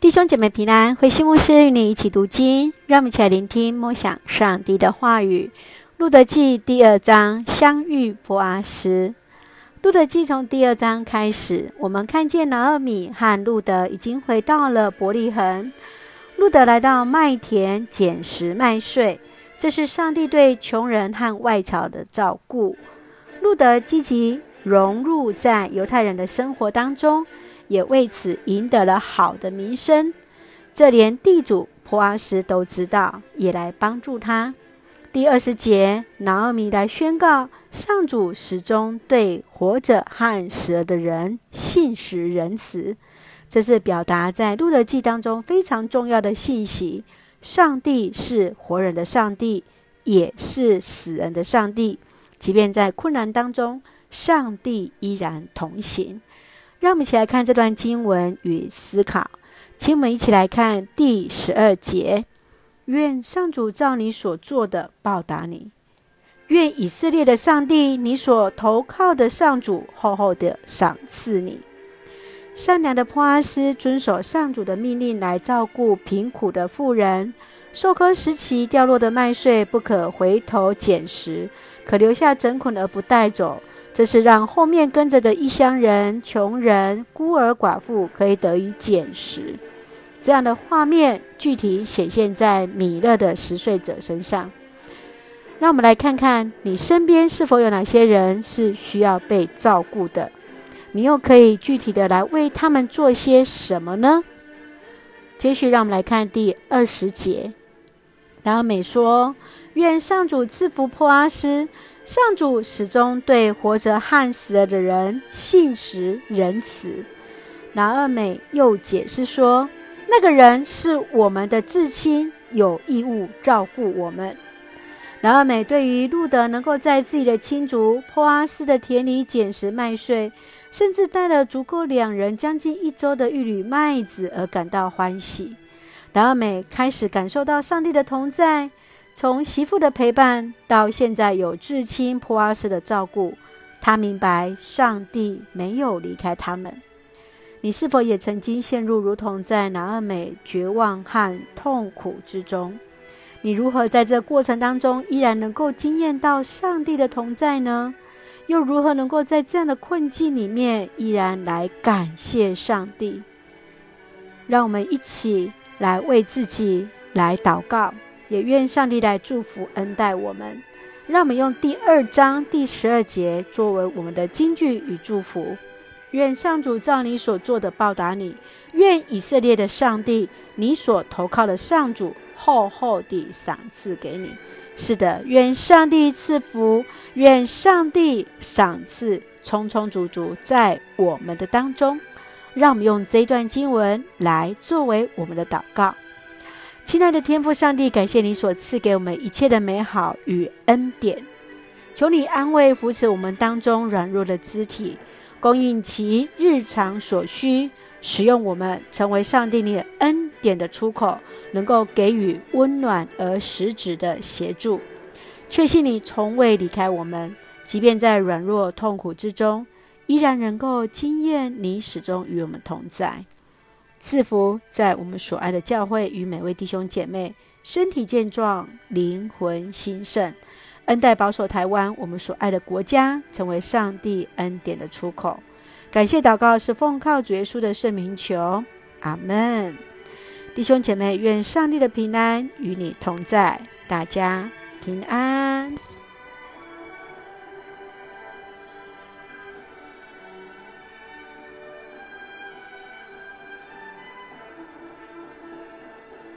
弟兄姐妹平安，慧馨牧师与你一起读经，让我们一起来聆听默想上帝的话语。路得记第二章，相遇波阿斯。路得记从第二章开始，我们看见拿俄米和路德已经回到了伯利恒。路德来到麦田捡拾麦穗，这是上帝对穷人和外侨的照顾。路德积极融入在犹太人的生活当中。也为此赢得了好的名声，这连地主波阿斯都知道，也来帮助他。第二十节，拿俄米来宣告：上主始终对活着和死了的人信实仁慈。这是表达在路得记当中非常重要的信息。上帝是活人的上帝，也是死人的上帝。即便在困难当中，上帝依然同行。让我们一起来看这段经文与思考，请我们一起来看第十二节：愿上主照你所做的报答你；愿以色列的上帝，你所投靠的上主，厚厚的赏赐你。善良的波阿斯遵守上主的命令来照顾贫苦的妇人，收割时期掉落的麦穗不可回头捡拾，可留下整捆而不带走。这是让后面跟着的异乡人、穷人、孤儿寡妇可以得以捡拾。这样的画面具体显现在米勒的拾穗者身上。让我们来看看你身边是否有哪些人是需要被照顾的，你又可以具体的来为他们做些什么呢？接续，让我们来看第二十节。拿俄米说：“愿上主赐福破阿斯。”上主始终对活着和死了的人信实仁慈。拿二美又解释说：“那个人是我们的至亲，有义务照顾我们。”拿二美对于路德能够在自己的亲族波阿斯的田里捡拾麦穗，甚至带了足够两人将近一周的一缕麦子而感到欢喜。拿二美开始感受到上帝的同在。从媳妇的陪伴到现在有至亲普阿斯的照顾，他明白上帝没有离开他们。你是否也曾经陷入如同在南二美绝望和痛苦之中？你如何在这过程当中依然能够惊艳到上帝的同在呢？又如何能够在这样的困境里面依然来感谢上帝？让我们一起来为自己来祷告。也愿上帝来祝福恩待我们，让我们用第二章第十二节作为我们的金句与祝福。愿上主照你所做的报答你，愿以色列的上帝，你所投靠的上主，厚厚地赏赐给你。是的，愿上帝赐福，愿上帝赏赐充充足足在我们的当中。让我们用这段经文来作为我们的祷告。亲爱的天父上帝，感谢你所赐给我们一切的美好与恩典，求你安慰扶持我们当中软弱的肢体，供应其日常所需，使用我们成为上帝你的恩典的出口，能够给予温暖而实质的协助。确信你从未离开我们，即便在软弱痛苦之中，依然能够经验你始终与我们同在。赐福在我们所爱的教会与每位弟兄姐妹身体健壮、灵魂兴盛，恩待保守台湾我们所爱的国家，成为上帝恩典的出口。感谢祷告是奉靠主耶稣的圣名求，阿门。弟兄姐妹，愿上帝的平安与你同在，大家平安。